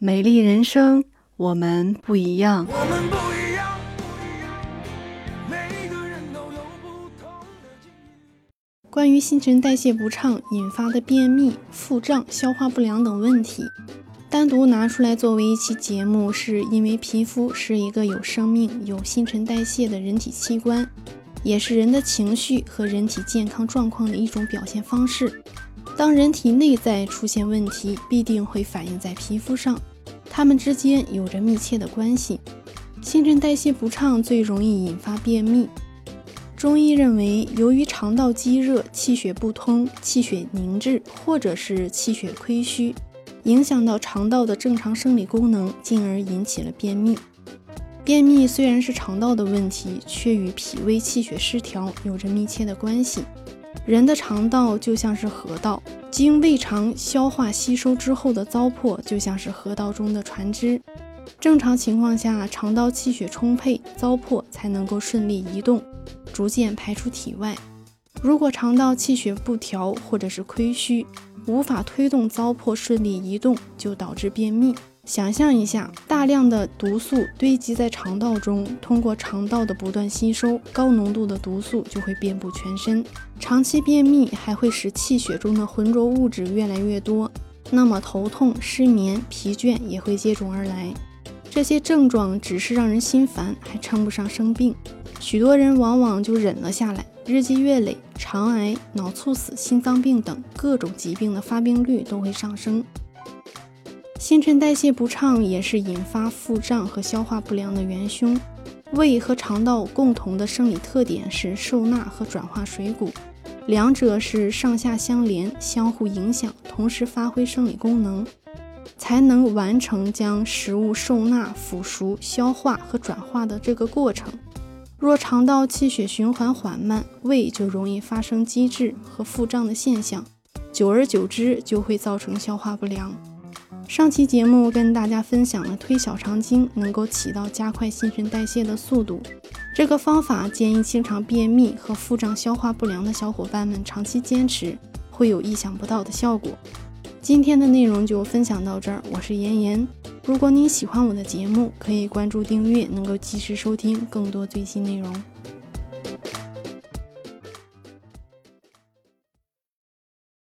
美丽人生，我们不一样。我们不一样，不一样，每个人都有不同的境遇。关于新陈代谢不畅引发的便秘、腹胀、消化不良等问题，单独拿出来作为一期节目，是因为皮肤是一个有生命、有新陈代谢的人体器官，也是人的情绪和人体健康状况的一种表现方式。当人体内在出现问题，必定会反映在皮肤上，它们之间有着密切的关系。新陈代谢不畅最容易引发便秘。中医认为，由于肠道积热、气血不通、气血凝滞，或者是气血亏虚，影响到肠道的正常生理功能，进而引起了便秘。便秘虽然是肠道的问题，却与脾胃气血失调有着密切的关系。人的肠道就像是河道，经胃肠消化吸收之后的糟粕，就像是河道中的船只。正常情况下，肠道气血充沛，糟粕才能够顺利移动，逐渐排出体外。如果肠道气血不调或者是亏虚，无法推动糟粕顺利移动，就导致便秘。想象一下，大量的毒素堆积在肠道中，通过肠道的不断吸收，高浓度的毒素就会遍布全身。长期便秘还会使气血中的浑浊物质越来越多，那么头痛、失眠、疲倦也会接踵而来。这些症状只是让人心烦，还称不上生病。许多人往往就忍了下来，日积月累，肠癌、脑猝死、心脏病等各种疾病的发病率都会上升。新陈代谢不畅也是引发腹胀和消化不良的元凶。胃和肠道共同的生理特点是受纳和转化水谷，两者是上下相连、相互影响，同时发挥生理功能，才能完成将食物受纳、腐熟、消化和转化的这个过程。若肠道气血循环缓慢，胃就容易发生积滞和腹胀的现象，久而久之就会造成消化不良。上期节目跟大家分享了推小肠经能够起到加快新陈代谢的速度，这个方法建议经常便秘和腹胀、消化不良的小伙伴们长期坚持，会有意想不到的效果。今天的内容就分享到这儿，我是妍妍。如果您喜欢我的节目，可以关注订阅，能够及时收听更多最新内容。